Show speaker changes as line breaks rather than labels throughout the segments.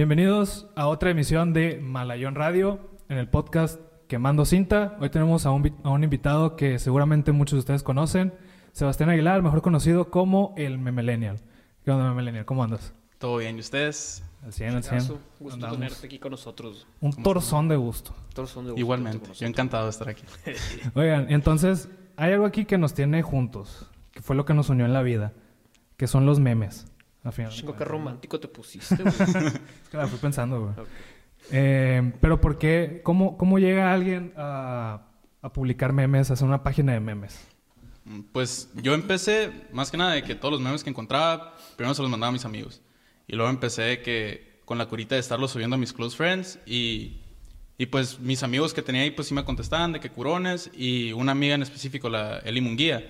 Bienvenidos a otra emisión de Malayón Radio en el podcast Quemando Cinta. Hoy tenemos a un, vi- a un invitado que seguramente muchos de ustedes conocen, Sebastián Aguilar, mejor conocido como el Memelenial. ¿Qué onda, Memelenial? ¿Cómo andas?
¿Todo bien? ¿Y ustedes?
Al 100, al 100.
Gusto, gusto
Andamos.
tenerte aquí con nosotros.
Un torzón de gusto.
Son de gusto
Igualmente. Yo encantado de estar aquí.
Oigan, entonces, hay algo aquí que nos tiene juntos, que fue lo que nos unió en la vida, que son los memes. Al final.
Chingo, qué romántico te pusiste, güey.
Es que la fui pensando, güey.
Ok.
Eh, pero ¿por qué? ¿Cómo, cómo llega alguien a, a publicar memes, a hacer una página de memes?
Mm, Pues yo empecé, más que nada, de que todos los memes que encontraba, primero se los mandaba a mis amigos. Y luego empecé de que con la curita de estarlos subiendo a mis close friends. Y, y pues mis amigos que tenía ahí, pues sí me contestaban de que curones. Y una amiga en específico, la Eli Munguía,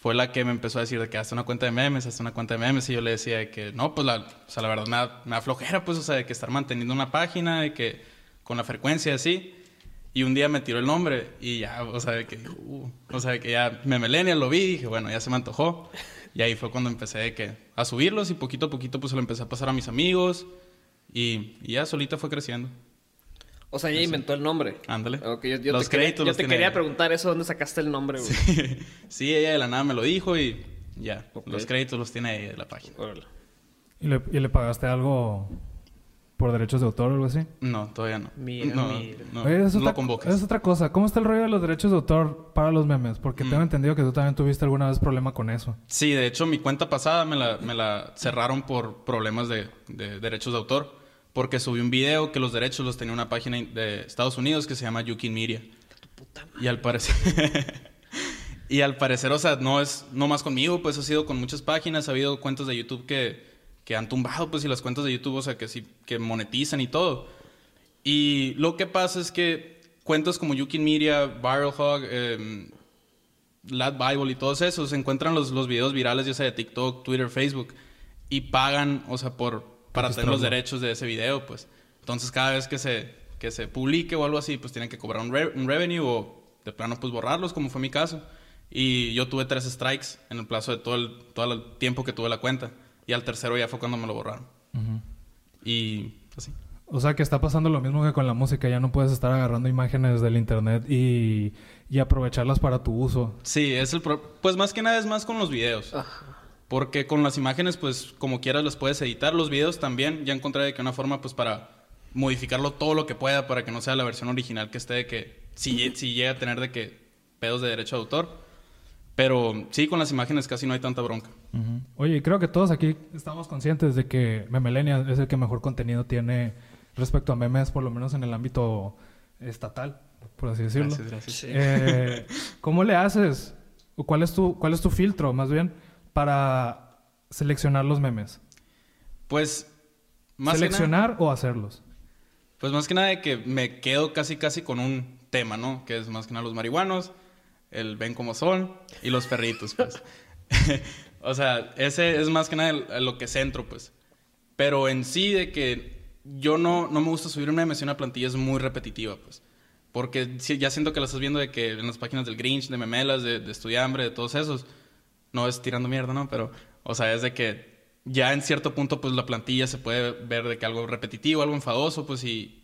fue la que me empezó a decir de que hazte una cuenta de memes, hazte una cuenta de memes. Y yo le decía de que no, pues la, o sea, la verdad me da, me da flojera, pues, o sea, de que estar manteniendo una página, de que con la frecuencia así. Y un día me tiró el nombre y ya, o sea, de que, uh, o sea, de que ya me millennial lo vi y dije, bueno, ya se me antojó. Y ahí fue cuando empecé de que a subirlos y poquito a poquito pues se lo empecé a pasar a mis amigos y, y ya solita fue creciendo.
O sea, ella inventó el nombre.
Ándale.
Ok, yo, yo
Los
te, quería,
créditos
yo
los
te quería
ella.
preguntar eso, ¿dónde sacaste el nombre, güey?
sí, ella de la nada me lo dijo y ya, los créditos los tiene ella de la página.
Órale.
¿Y le, y le pagaste algo por derechos de autor o algo así?
No, todavía no.
Mira,
no,
mira.
no,
Oye,
no lo convoques.
es otra cosa. ¿Cómo está el rollo de los derechos de autor para los memes? Porque
Mm.
tengo entendido que tú también tuviste alguna vez problema con eso.
Sí, de hecho mi cuenta pasada me la, me la cerraron por problemas de, de derechos de autor. Porque subí un video que los derechos los tenía una página de Estados Unidos que se llama Yukin Media. Y al parecer... y al parecer, o sea, no es no más conmigo, pues ha sido con muchas páginas. Ha habido cuentas de YouTube que, que han tumbado, pues, y las cuentas de YouTube, o sea, que sí, que monetizan y todo. Y lo que pasa es que cuentas como Yukin Media, Viral Hog, em, Lad Bible y todos esos, encuentran los, los videos virales, ya sea de TikTok, Twitter, Facebook, y pagan, o sea, por, para tener los derechos de ese video, pues. Entonces, cada vez que se, que se publique o algo así, pues tienen que cobrar un, re- un revenue o de plano, pues borrarlos, como fue mi caso. Y yo tuve tres strikes en el plazo de todo el, todo el tiempo que tuve la cuenta. Y al tercero ya fue cuando me lo borraron. Y así.
O sea que está pasando lo mismo que con la música. Ya no puedes estar agarrando imágenes del internet y, y aprovecharlas para tu uso.
Sí, es el pro- pues más que nada es más con los videos.
Ajá.
Porque con las imágenes, pues como quieras los puedes editar. Los videos también, ya encontré de que una forma, pues para modificarlo todo lo que pueda para que no sea la versión original que esté de que si, si llega a tener de que pedos de derecho de autor. Pero sí, con las imágenes casi no hay tanta bronca.
Oye, y creo que todos aquí estamos conscientes de que Memelenia es el que mejor contenido tiene respecto a memes, por lo menos en el ámbito estatal, por así decirlo.
Gracias, gracias.
Eh, ¿Cómo le haces? ¿O ¿Cuál es, tu, ¿Cuál es tu filtro, más bien, para seleccionar los memes?
Pues más que nada-
¿Seleccionar o hacerlos?
Pues más que nada de que me quedo casi casi con un tema, ¿no? Que es más que nada los marihuanos, el ven como son y los perritos, pues. o sea, ese es más que nada el- lo que centro, pues. Pero en sí de que yo no, no me gusta subir un meme si una plantilla es muy repetitiva, pues. Porque ya siento que la estás viendo de que en las páginas del Grinch, de Memelas, de, de Estudiambre, de todos esos, no es tirando mierda, ¿no? Pero, o sea, es de que ya en cierto punto, pues la plantilla se puede ver de que algo repetitivo, algo enfadoso, pues y,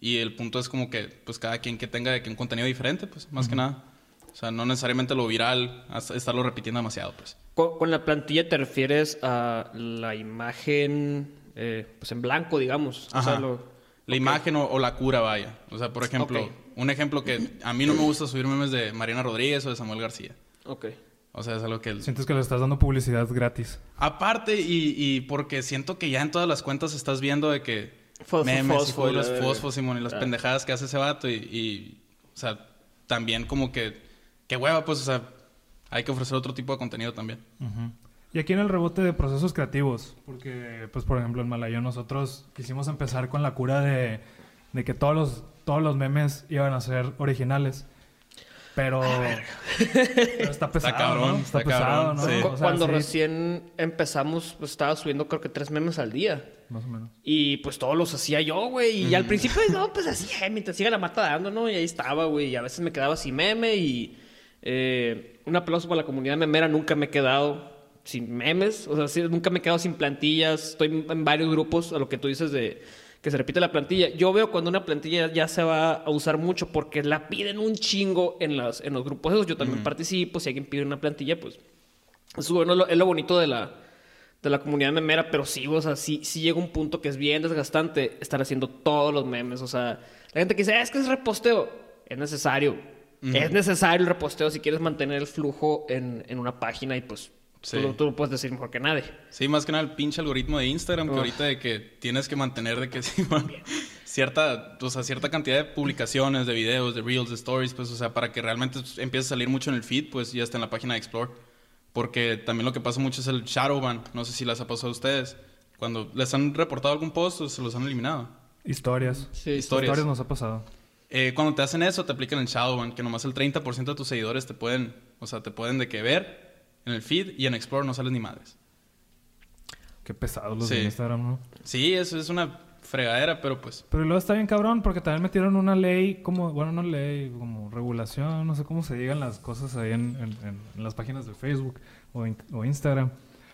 y el punto es como que, pues cada quien que tenga de que un contenido diferente, pues más que nada. O sea, no necesariamente lo viral, hasta estarlo repitiendo demasiado, pues.
Con, con la plantilla te refieres a la imagen, eh, pues en blanco, digamos. O sea, lo-
La imagen o, o la cura, vaya. O sea, por ejemplo, un ejemplo que a mí no me gusta subir memes de Mariana Rodríguez o de Samuel García.
Ok.
O sea, es algo que...
Sientes que le estás dando publicidad gratis.
Aparte, y, y porque siento que ya en todas las cuentas estás viendo de que
Fosfo,
memes
fosfo,
y los fosfos, Simón, y las
Ah.
pendejadas que hace ese vato. Y, y, o sea, también como que, qué hueva, pues, o sea, hay que ofrecer otro tipo de contenido también.
Y aquí en el rebote de procesos creativos, porque, pues, por ejemplo, en Malayo nosotros quisimos empezar con la cura de, de que todos los, todos los memes iban a ser originales. Pero, pero está pesado,
cabrón,
¿no? Está,
está
pesado,
cabrón,
¿no?
sí.
Cu-
O sea,
Cuando
sí,
recién empezamos, pues estaba subiendo creo que tres memes al día.
Más o menos.
Y pues todos los hacía yo, güey. Y al principio, no, pues así, eh, mientras siga la mata dando, ¿no? Y ahí estaba, güey. Y a veces me quedaba sin meme. Y eh, un aplauso para la comunidad memera, nunca me he quedado sin memes. O sea, sí, nunca me he quedado sin plantillas. Estoy en varios grupos, a lo que tú dices de que se repite la plantilla. Yo veo cuando una plantilla ya se va a usar mucho porque la piden un chingo en, las, en los grupos esos. Yo también participo. Si alguien pide una plantilla, pues eso bueno, es lo, es lo bonito de la, de la comunidad memera. Pero sí, o sea, sí, sí llega un punto que es bien desgastante estar haciendo todos los memes. O sea, la gente que dice, "Ah, es que es reposteo. Es necesario. Es necesario el reposteo si quieres mantener el flujo en, en una página y pues
Sí.
tú, lo- tú lo puedes decir mejor que nadie.
Sí, más que nada el pinche algoritmo de Instagram, que
Uf.
ahorita de que tienes que mantener de que sí, bueno, cierta, o sea, cierta cantidad de publicaciones, de videos, de reels, de stories, pues, o sea, para que realmente empiece a salir mucho en el feed, pues ya está en la página de Explore. Porque también lo que pasa mucho es el shadow ban. No sé si las ha pasado a ustedes. Cuando les han reportado algún post o se los han eliminado.
Historias.
Sí,
Historias.
Historias nos ha pasado.
Eh, cuando te hacen eso, te aplican el shadow ban, que nomás el 30% de tus seguidores te pueden, o sea, te pueden de que ver en el feed y en Explore no sales ni madres.
Qué pesados los
Sí.
de Instagram, ¿no?
Sí, eso es una fregadera, pero pues
Pero luego está bien cabrón porque también metieron una ley como, bueno, no ley, como regulación, no sé cómo se digan las cosas ahí en, en- las páginas de Facebook o, in- o Instagram.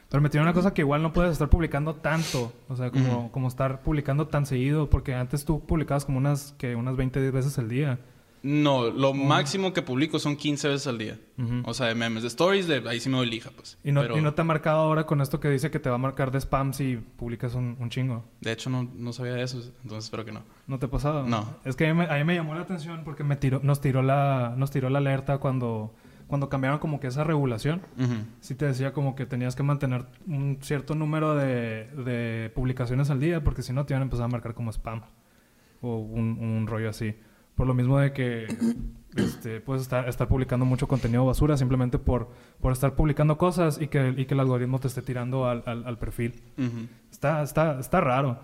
Pero metieron una cosa que igual no puedes estar publicando tanto, o sea, como, como estar publicando tan seguido, porque antes tú publicabas como unas, que unas 20 veces al día.
No, lo máximo que publico son 15 veces al día. O sea, de memes, de stories, de ahí sí me doy lija, pues.
Y no,
Pero,
y no te ha marcado ahora con esto que dice que te va a marcar de spam si publicas un, un chingo.
De hecho, no, no sabía de eso, entonces espero que no.
¿No te ha pasado?
No.
Es que a mí, me, a mí me llamó la atención porque me tiró, nos, tiró la, nos tiró la alerta cuando, cuando cambiaron como que esa regulación.
Ujú.
Sí te decía como que tenías que mantener un cierto número de, de publicaciones al día porque si no te iban a empezar a marcar como spam o un, un rollo así. Por lo mismo de que este, puedes estar, estar publicando mucho contenido basura simplemente por, por estar publicando cosas y que, y que el algoritmo te esté tirando al, al- al perfil.
Ujú.
Está, está, está raro.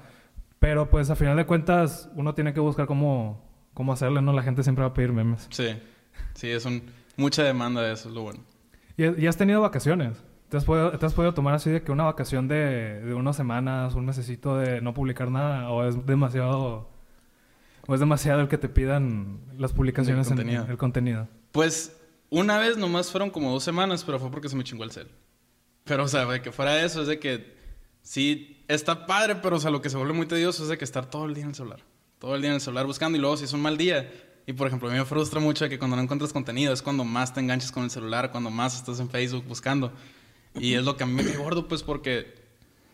Pero pues a final de cuentas uno tiene que buscar cómo, cómo hacerle, ¿no? La gente siempre va a pedir memes.
Sí, sí, es un, mucha demanda de eso, es lo bueno.
¿Y, y has tenido vacaciones? ¿Te has, podido, ¿Te has podido tomar así de que una vacación de, de unas semanas, un mesecito de no publicar nada? ¿O es demasiado... ¿O es demasiado el que te pidan las publicaciones
El
en
contenido.
en el contenido?
Pues, una vez nomás fueron como dos semanas, pero fue porque se me chingó el cel. Pero, o sea, de que fuera eso, es de que sí está padre, pero, o sea, lo que se vuelve muy tedioso es de que estar todo el día en el celular. Todo el día en el celular buscando y luego si es un mal día. Y, por ejemplo, a mí me frustra mucho que cuando no encuentras contenido es cuando más te enganchas con el celular, cuando más estás en Facebook buscando. Y es lo que a mí me cae gordo, pues, porque,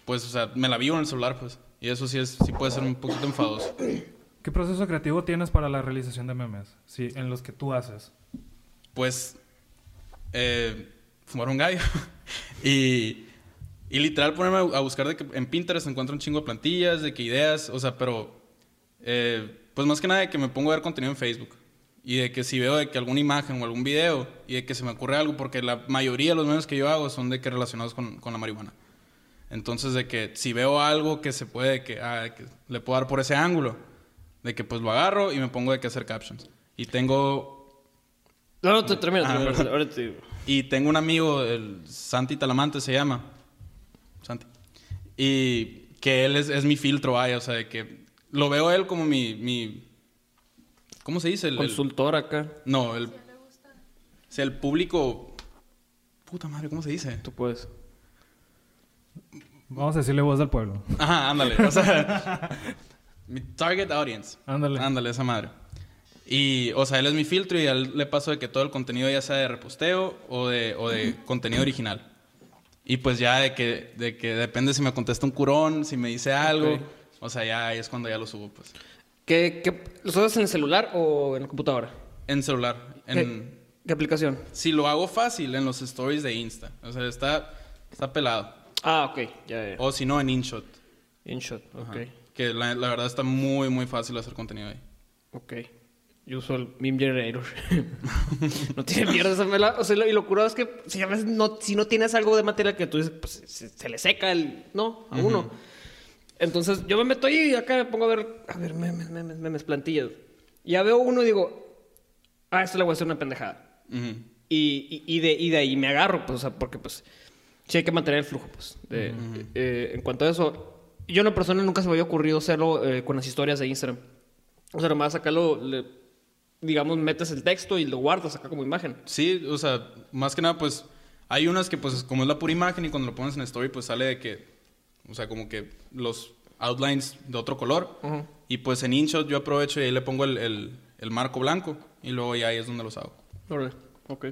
pues, o sea, me la vivo en el celular, pues. Y eso sí, es, sí puede ser un poquito enfadoso.
¿Qué proceso creativo tienes para la realización de memes? Sí, en los que tú haces.
pues eh, fumar un gallo y, y literal ponerme a, buscar de que en Pinterest encuentro un chingo de plantillas, de que ideas, o sea, pero eh, pues más que nada de que me pongo a ver contenido en Facebook y de que si veo de que alguna imagen o algún video y de que se me ocurre algo, porque la mayoría de los memes que yo hago son de que relacionados con, con la marihuana. Entonces de que si veo algo que se puede, que, ah, que le puedo dar por ese ángulo, de que pues lo agarro y me pongo de que hacer captions. Y tengo
No, no, te termina,
Ah,
ahora te digo.
y tengo un amigo, el Santi Talamante se llama. Santi. Y que él es, es mi filtro, vaya. O sea, de que lo veo a él como mi. mi ¿Cómo se dice? El, el-
Consultor acá,
no, el. O sea, el público. Puta madre, ¿cómo se dice?
tú puedes.
Vamos a decirle voz del pueblo.
Ajá, ándale. O sea, mi target audience.
Ándale.
Ándale, esa madre. Y, o sea, él es mi filtro y a él le paso de que todo el contenido ya sea de reposteo o de, o de contenido original. Y pues ya de que, de que depende si me contesta un curón, si me dice algo. O sea, ya ahí es cuando ya lo subo, pues.
¿Qué, qué, ¿Los haces en el celular o en la computadora?
En celular. En,
¿Qué, qué aplicación?
Si lo hago fácil, en los stories de Insta. O sea, está, está pelado.
Ah, ok, ya, ya.
O si no, en InShot.
InShot, ok.
Ajá. Que la, la verdad está muy, muy fácil hacer contenido ahí.
Ok. Yo uso el meme generator. no tiene mierda esa mela. O sea, lo- y lo curado es que si a veces no, si no tienes algo de material que tú dices, pues se, se le seca el. No, a uno. Entonces yo me meto ahí y acá me pongo a ver, a ver, memes, memes, memes, plantillas. Y ya veo uno y digo, ah, esto le voy a hacer una pendejada.
Ujú.
Y, y, y de, y de ahí me agarro, pues, o sea, porque pues sí hay que mantener el flujo, pues. de- eh, en cuanto a eso, yo en una persona nunca se me había ocurrido hacerlo eh, con las historias de Instagram. O sea, nomás acá lo, le- digamos, metes el texto y lo guardas acá como imagen.
Sí, o sea, más que nada, pues Hay unas que, pues, como es la pura imagen y cuando lo pones en story, pues sale de que, o sea, como que los outlines de otro color.
Ujú.
Y pues en InShot yo aprovecho y ahí le pongo el, el- el marco blanco y luego ya ahí es donde los hago.
Órale, ok.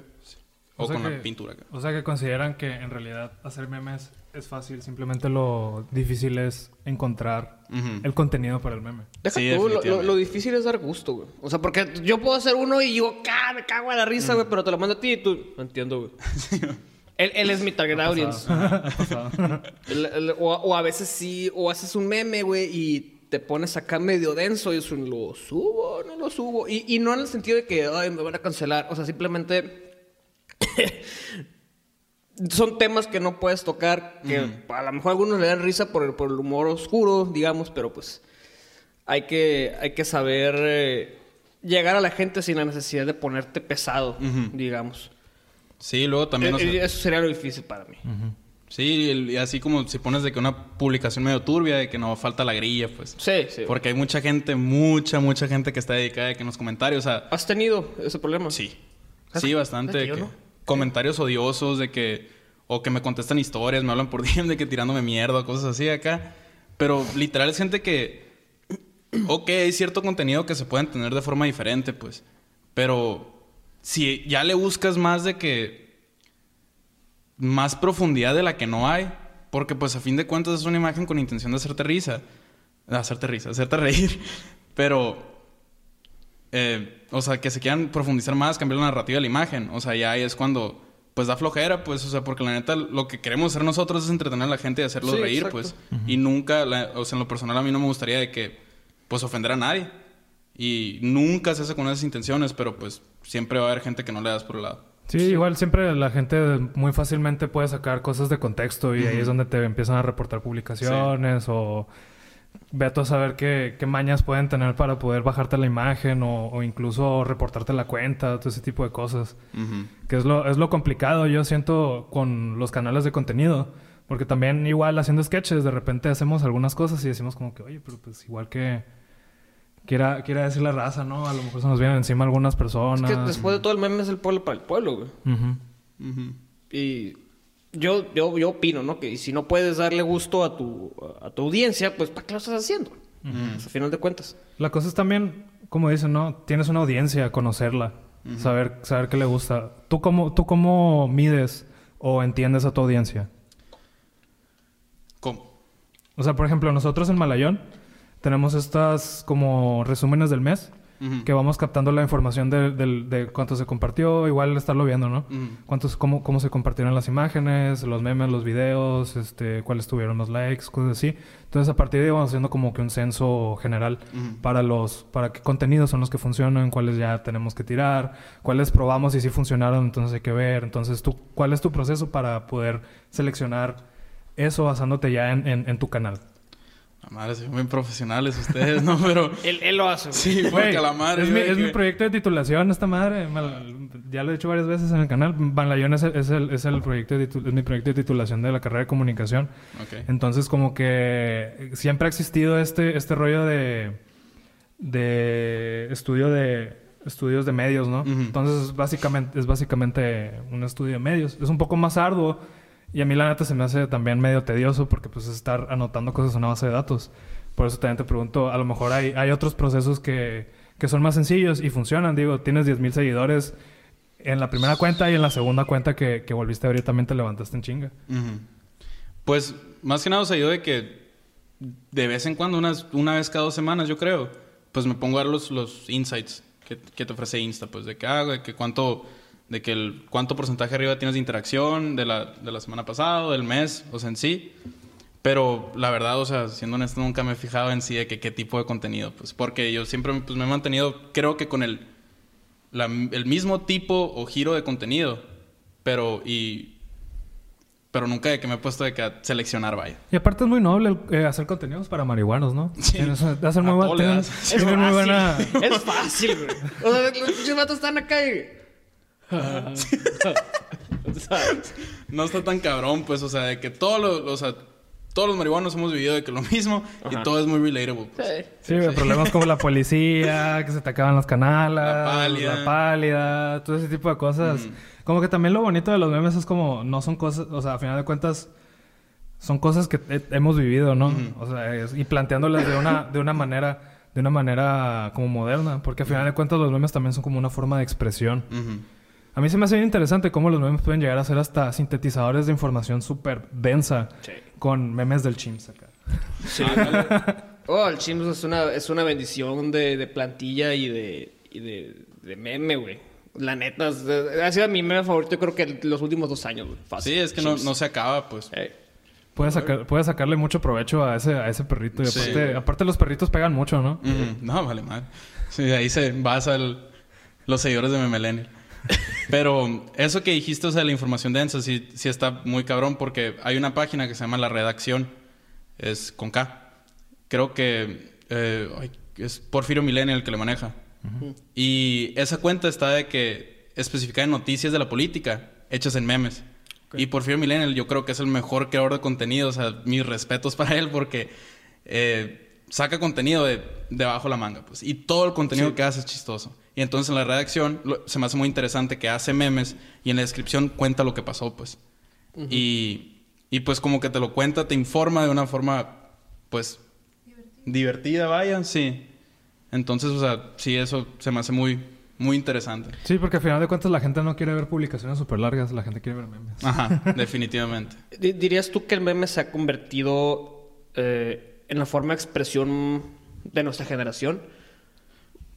O,
O sea
con
que-
la pintura. acá.
O sea que consideran que en realidad hacer memes es fácil, simplemente lo difícil es encontrar el contenido para el meme.
Deja
Sí,
tú, lo- lo,
definitivamente.
lo difícil es dar gusto, güey. O sea, porque yo puedo hacer uno y digo, ¡cá! Me cago en la risa, güey, pero te lo mando a ti y tú. No entiendo, güey. él, él es mi target audience.
Ha pasado.
El- el- o, o a veces sí, o haces un meme, güey, y te pones acá medio denso y es un lo subo, no lo subo. Y, y no en el sentido de que, ay, me van a cancelar. O sea, simplemente. Son temas que no puedes tocar, que a lo mejor a algunos le dan risa por el, por el humor oscuro, digamos, pero pues hay que, hay que saber eh, llegar a la gente sin la necesidad de ponerte pesado, digamos.
Sí, luego también... o
Eh,
sea,
eh, Eso sería lo difícil para mí.
Sí, y, el- y así como si pones de que una publicación medio turbia, de que no falta la grilla, pues.
Sí, sí.
Porque hay mucha gente, mucha, mucha gente que está dedicada de que en los comentarios, o sea,
¿Has tenido ese problema?
sí. Sí, bastante.
que
de
yo
que
no?
Comentarios odiosos de que... O que me contestan historias, me hablan por DM de que tirándome mierda, cosas así acá. Pero literal es gente que... Ok, hay cierto contenido que se puede entender de forma diferente, pues. Pero si ya le buscas más de que más profundidad de la que no hay. Porque pues a fin de cuentas es una imagen con intención de hacerte risa. De hacerte risa, hacerte reír. Pero, eh, o sea, que se quieran profundizar más, cambiar la narrativa de la imagen. O sea, ya ahí es cuando, pues da flojera, pues, o sea, porque la neta lo que queremos hacer nosotros es entretener a la gente y hacerlos
Sí,
reír,
exacto.
pues. Y nunca, la- o sea, en lo personal a mí no me gustaría de que, pues, ofender a nadie. Y nunca se hace con esas intenciones, pero pues siempre va a haber gente que no le das por el lado.
Sí, igual siempre la gente muy fácilmente puede sacar cosas de contexto y ahí es donde te empiezan a reportar publicaciones o ve a tú a saber qué, qué mañas pueden tener para poder bajarte la imagen o, o incluso reportarte la cuenta, todo ese tipo de cosas. Que es lo, es lo complicado, yo siento, con los canales de contenido. Porque también igual haciendo sketches, de repente hacemos algunas cosas y decimos como que, oye, pero pues igual que... Quiera, quiera decir la raza, ¿no? A lo mejor se nos vienen encima algunas
Es
personas.
que después de todo el meme es el pueblo para el pueblo, güey. Y yo, yo, yo opino, ¿no? Que si no puedes darle gusto a tu, a tu audiencia, pues ¿para qué lo estás haciendo? Pues, a final de cuentas.
La cosa es también, como dicen, ¿no? Tienes una audiencia, conocerla, saber, saber qué le gusta. ¿Tú cómo, ¿Tú cómo mides o entiendes a tu audiencia?
¿Cómo?
O sea, por ejemplo, nosotros en Malayón tenemos estas como resúmenes del mes Que vamos captando la información de, del- de cuánto se compartió, igual estarlo viendo, ¿no? Cuántos, cómo, cómo se compartieron las imágenes, los memes, los videos, este, cuáles tuvieron los likes, cosas así. Entonces, a partir de ahí vamos haciendo como que un censo general para los, para qué contenidos son los que funcionan, cuáles ya tenemos que tirar, cuáles probamos y si funcionaron, entonces hay que ver. Entonces, tú, ¿cuál es tu proceso para poder seleccionar eso basándote ya en, en- en tu canal?
La madre, son bien profesionales ustedes, ¿no? Pero...
Él, él lo hace, güey.
Sí,
Güey,
porque la madre...
es, mi, es mi proyecto de titulación esta madre. Mal- ya lo he dicho varias veces en el canal. Banlayón es el, es el, es el proyecto de titu- es mi proyecto de titulación de la carrera de comunicación.
Ok.
Entonces, como que siempre ha existido este, este rollo de, de estudio de estudios de medios, ¿no?
Ujú.
Entonces, es básicamente, es básicamente un estudio de medios. Es un poco más arduo y a mí la neta se me hace también medio tedioso porque pues es estar anotando cosas en una base de datos. Por eso también te pregunto, a lo mejor hay, hay otros procesos que, que son más sencillos y funcionan. Digo, tienes 10.000 seguidores en la primera cuenta y en la segunda cuenta que, que volviste a abrir también te levantaste en chinga.
Pues, más que nada, o sea, yo de que de vez en cuando, unas, una vez cada dos semanas, yo creo, pues me pongo a ver los, los insights que, que te ofrece Insta, pues de que, ah, de que cuánto, de que el, cuánto porcentaje arriba tienes de interacción de la, de la semana pasada, del mes, o sea, en sí. Pero la verdad, o sea, siendo honesto, nunca me he fijado en sí de que qué tipo de contenido, pues porque yo siempre pues, me he mantenido, creo que con el, la- el mismo tipo o giro de contenido, pero y pero nunca de que me he puesto de que a seleccionar, vaya.
Y aparte es muy noble el, eh, hacer contenidos para marihuanos, ¿no?
Sí.
Hacen muy,
A
buen-
todo le
tienen-
das.
Es
muy buena...
fácil. Es fácil, güey. O sea, los vatos están acá y...
No está tan cabrón, pues, o sea, de que todo lo, o sea, todos los marihuanos hemos vivido de que lo mismo y todo es muy relatable. pues.
Sí.
Problemas como la policía, que se te acaban las canalas,
La pálida.
la pálida, todo ese tipo de cosas.
Ujú.
Como que también lo bonito de los memes es como, no son cosas, o sea, a final de cuentas, son cosas que he- hemos vivido, ¿no? O sea, es- y planteándolas de una, de una manera, de una manera como moderna, porque a final de cuentas los memes también son como una forma de expresión.
Ujú.
A mí se me hace bien interesante cómo los memes pueden llegar a ser hasta sintetizadores de información súper densa
Sí.
con memes del chimps acá.
Sí. oh, el Chimps es una, es una bendición de, de plantilla y de, y de, de meme, güey. La neta, es- ha sido mi meme favorito, creo que los últimos dos años, güey. Fácil.
Sí, es que no, no se acaba, pues.
Eh,
Puedes, sacar, puedes sacarle mucho provecho a ese, a ese perrito. Y
Sí.
aparte, aparte los perritos pegan mucho, ¿no?
No, vale mal. Sí, de ahí se basa el- los seguidores de Memelenio. Pero eso que dijiste, o sea, la información densa, sí, sí está muy cabrón porque hay una página que se llama La Redacción. Es con K. Creo que eh, es Porfirio Millennial el que le maneja. Y esa cuenta está de que especifica en noticias de la política hechas en memes. Y Porfirio Millennial yo creo que es el mejor creador de contenido. O sea, mis respetos para él porque eh, saca contenido de debajo la manga. Pues, y todo el contenido que hace es chistoso. Y entonces en la redacción lo- se me hace muy interesante que hace memes y en la descripción cuenta lo que pasó, pues. y, y pues como que te lo cuenta, te informa de una forma, pues, divertida, vaya, sí. Entonces, o sea, sí, eso se me hace muy, muy interesante.
Sí, porque al final de cuentas la gente no quiere ver publicaciones súper largas, la gente quiere ver memes.
Ajá, definitivamente.
Di- ¿Dirías tú que el meme se ha convertido eh, en la forma de expresión de nuestra generación?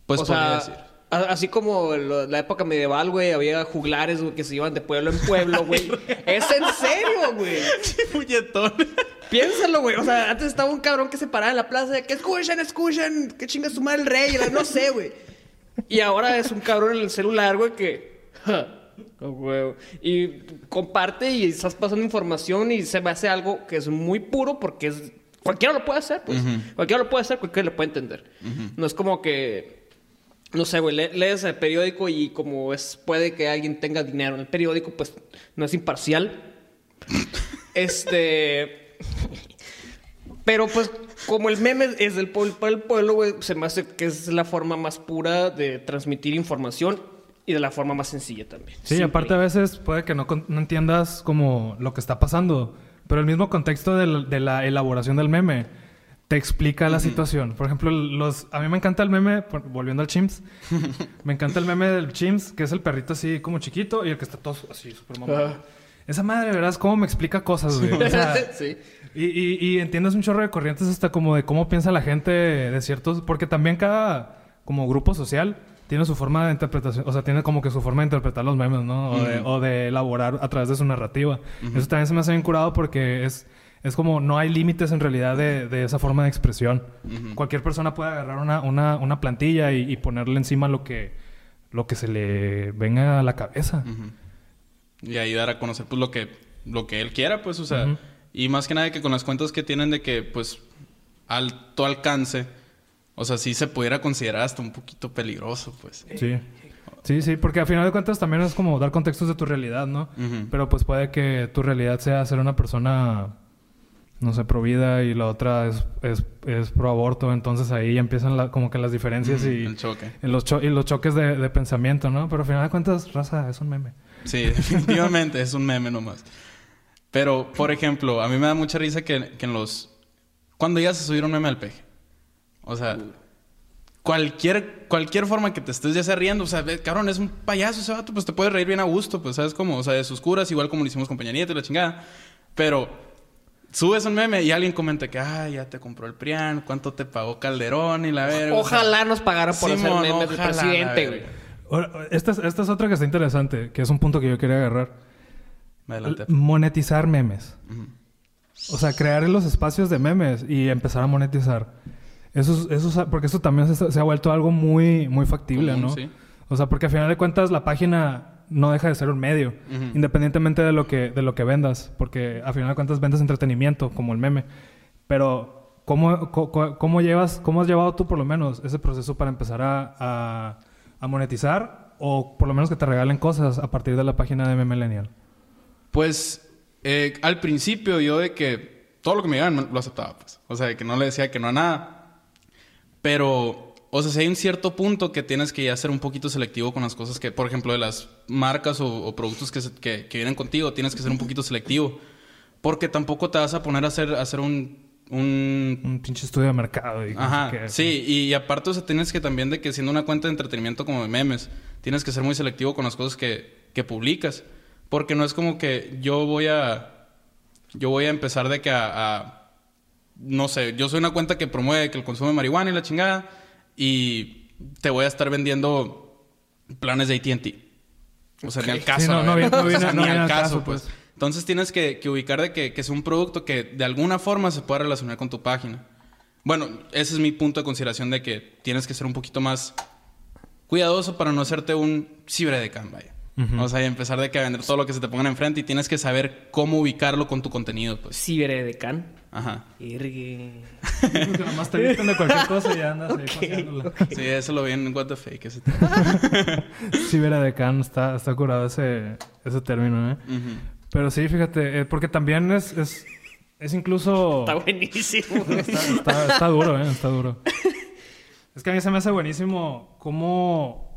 Pues
o
podría
sea,
decir.
Así como la época medieval, güey, había juglares güey, que se iban de pueblo en pueblo, güey. es en serio, güey.
Puñetón.
Piénsalo, güey. O sea, antes estaba un cabrón que se paraba en la plaza de que escuchen, escuchen, que chinga su madre el rey, no sé, güey. Y ahora es un cabrón en el celular, güey, que. oh, güey. Y comparte y estás pasando información y se me hace algo que es muy puro porque es. Cualquiera lo puede hacer, pues. Cualquiera lo puede hacer, cualquiera lo puede entender. No es como que. No sé, güey, le- lees el periódico y como es puede que alguien tenga dinero en el periódico, pues no es imparcial. este. Pero pues, como el meme es del pueblo para el pueblo, güey, se me hace que es la forma más pura de transmitir información y de la forma más sencilla también.
Sí,
Simple.
aparte a veces puede que no, con- no entiendas como lo que está pasando, pero el mismo contexto de la elaboración del meme te explica la situación. Por ejemplo, los, a mí me encanta el meme, volviendo al chimps, me encanta el meme del chimps, que es el perrito así como chiquito y el que está todo así, súper mamado.
Ah.
Esa madre, verás cómo me explica cosas, güey. O sea,
sí.
y, y, y entiendes un chorro de corrientes hasta como de cómo piensa la gente de ciertos... Porque también cada como grupo social tiene su forma de interpretación. O sea, tiene como que su forma de interpretar los memes, ¿no? O, de, o de elaborar a través de su narrativa. Eso también se me hace bien curado porque es... Es como no hay límites en realidad de, de esa forma de expresión. Cualquier persona puede agarrar una, una, una plantilla y, y ponerle encima lo que, lo que se le venga a la cabeza.
Y ahí dar a conocer pues lo que, lo que él quiera, pues, o sea. Y más que nada que con las cuentas que tienen de que, pues, alto alcance, o sea, sí se pudiera considerar hasta un poquito peligroso, pues.
Sí. Sí, sí, porque al final de cuentas también es como dar contextos de tu realidad, ¿no? Pero pues puede que tu realidad sea ser una persona, no sé, pro vida y la otra es, es, es pro aborto. Entonces ahí ya empiezan la- como que las diferencias y,
El choque.
y los, cho- y los choques de, de pensamiento, ¿no? Pero al final de cuentas, raza, es un meme.
Sí, definitivamente es un meme nomás. Pero, por ejemplo, a mí me da mucha risa que, que en los... Cuando llegas a subir un meme al peje. O sea, cualquier, cualquier forma que te estés ya sea riendo, o sea, cabrón, es un payaso ese vato, pues te puedes reír bien a gusto, pues, ¿sabes cómo? O sea, de sus curas, igual como lo hicimos con Peña Nieto y la chingada. Pero subes un meme y alguien comenta que, ay, ya te compró el Prián, cuánto te pagó Calderón y la verga. o sea,
Ojalá nos pagaran por hacer
Simón,
memes del presidente, güey.
Esta es, esta es otra que está interesante, que es un punto que yo quería agarrar.
Adelante.
Monetizar memes. O sea, crear los espacios de memes y empezar a monetizar. Eso, es- eso es- porque eso también se, se ha vuelto algo muy, muy factible,
Común,
¿no?
sí.
O sea, porque al final de cuentas la página no deja de ser un medio, independientemente de lo que de lo que vendas, porque al final de cuentas vendes entretenimiento como el meme. Pero ¿cómo, co- cómo llevas cómo has llevado tú por lo menos ese proceso para empezar a, a, a monetizar o por lo menos que te regalen cosas a partir de la página de Meme Millennial?
Pues eh, al principio yo de que todo lo que me llegaban lo aceptaba, pues. O sea, que no le decía que no a nada. Pero, o sea, si hay un cierto punto que tienes que ya ser un poquito selectivo con las cosas que, por ejemplo, de las marcas o, o productos que, se- que, que vienen contigo, tienes que ser un poquito selectivo. Porque tampoco te vas a poner a hacer, a hacer un, un
Un pinche estudio de mercado. Y
Ajá,
qué.
sí, y, y aparte, o sea, tienes que también de que siendo una cuenta de entretenimiento como de memes, tienes que ser muy selectivo con las cosas que, que publicas. Porque no es como que yo voy a. Yo voy a empezar de que a, a- No sé, yo soy una cuenta que promueve que el consumo de marihuana y la chingada. Y te voy a estar vendiendo planes de ATT. O sea, ni al caso.
Sí, no, no viene- no
O sea,
viene- no
ni al caso,
caso,
pues.
pues.
Entonces tienes que, que ubicar de que, que es un producto que de alguna forma se pueda relacionar con tu página. Bueno, ese es mi punto de consideración de que tienes que ser un poquito más cuidadoso para no hacerte un vaya. O sea, y empezar de que a vender todo lo que se te pongan enfrente y tienes que saber cómo ubicarlo con tu contenido, pues.
Ciberedecán.
Ajá.
Irgue.
Porque nomás te visten de cualquier cosa y ya andas ahí paseándola.
Sí, eso lo vi en What the Fake. Ese
Sí, Vera de Can está, está curado ese, ese término, ¿eh? Pero sí, fíjate, eh, porque también es, es, es incluso...
Está buenísimo.
Está, está- está duro, ¿eh? Está duro. Es que a mí se me hace buenísimo cómo,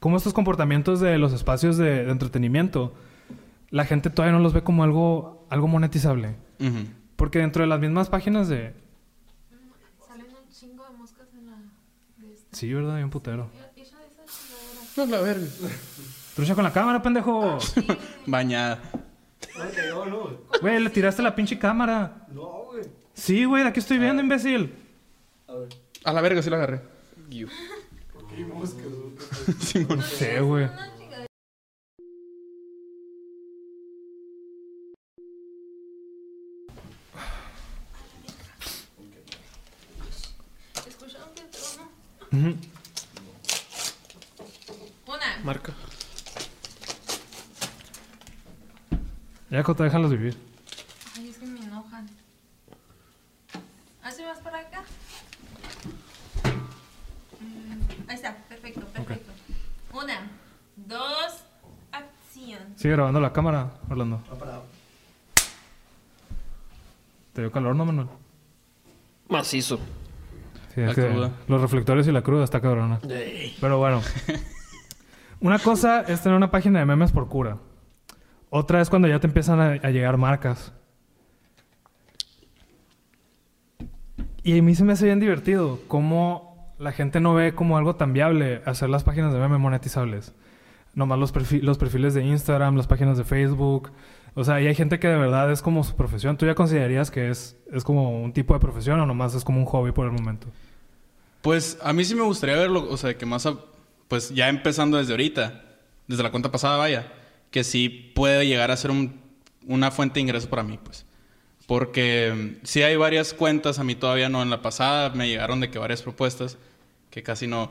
cómo estos comportamientos de los espacios de, de entretenimiento, la gente todavía no los ve como algo, algo monetizable. Porque dentro de las mismas páginas de...
Salen un chingo de moscas en la. De esta.
Sí, ¿verdad? Hay un putero.
No, la verga.
Trucha con la cámara, pendejo.
Bañada.
Güey, le tiraste la pinche cámara.
No, güey.
Sí, güey, de aquí estoy viendo, imbécil.
A ver.
A la verga, sí la agarré.
No sé, güey.
Una chingadera. ¿Escucharon que?
Ujú.
Una.
Marca.
Ya, Cota, déjalos vivir.
Ay, es que me enojan. ¿Así más para acá? Mm, perfecto, perfecto. Una, dos, acción.
Sigue grabando la cámara, Orlando.
Parado.
¿Te dio calor, no, Manuel?
Macizo.
Sí,
La
es que
cruda.
los reflectores y la cruda está cabrona. Pero bueno. Una cosa es tener una página de memes por cura. Otra es cuando ya te empiezan a, a llegar marcas. Y a mí se me hace bien divertido cómo la gente no ve como algo tan viable hacer las páginas de meme monetizables. Nomás los, los perfiles de Instagram, las páginas de Facebook. O sea, y hay gente que de verdad es como su profesión. ¿Tú ya considerarías que es, es como un tipo de profesión o nomás es como un hobby por el momento?
Pues a mí sí me gustaría verlo, o sea, que más, a- pues ya empezando desde ahorita, desde la cuenta pasada, vaya, que sí puede llegar a ser un- una fuente de ingreso para mí, pues. Porque mm, sí hay varias cuentas, a mí todavía no, en la pasada me llegaron de que varias propuestas, que casi no,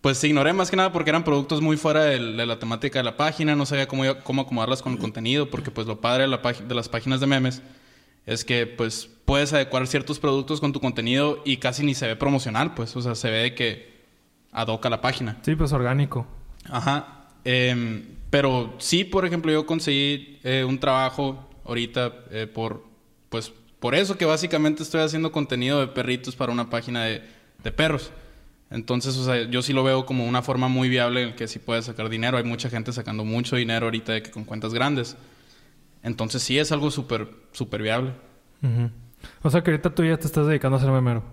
pues ignoré más que nada porque eran productos muy fuera de, la temática de la página, no sabía cómo, cómo acomodarlas con el contenido, porque pues lo padre de, la de las páginas de memes es que pues puedes adecuar ciertos productos con tu contenido y casi ni se ve promocional, pues, o sea, se ve de que adoca la página.
Sí, pues orgánico.
Ajá. Em, pero sí, por ejemplo, yo conseguí eh, un trabajo ahorita eh, por, pues, por eso que básicamente estoy haciendo contenido de perritos para una página de, de perros. Entonces, o sea, yo sí lo veo como una forma muy viable en que sí puedes sacar dinero. Hay mucha gente sacando mucho dinero ahorita de que con cuentas grandes. Entonces sí es algo súper, súper viable.
O sea que ahorita tú ya te estás dedicando a ser memero.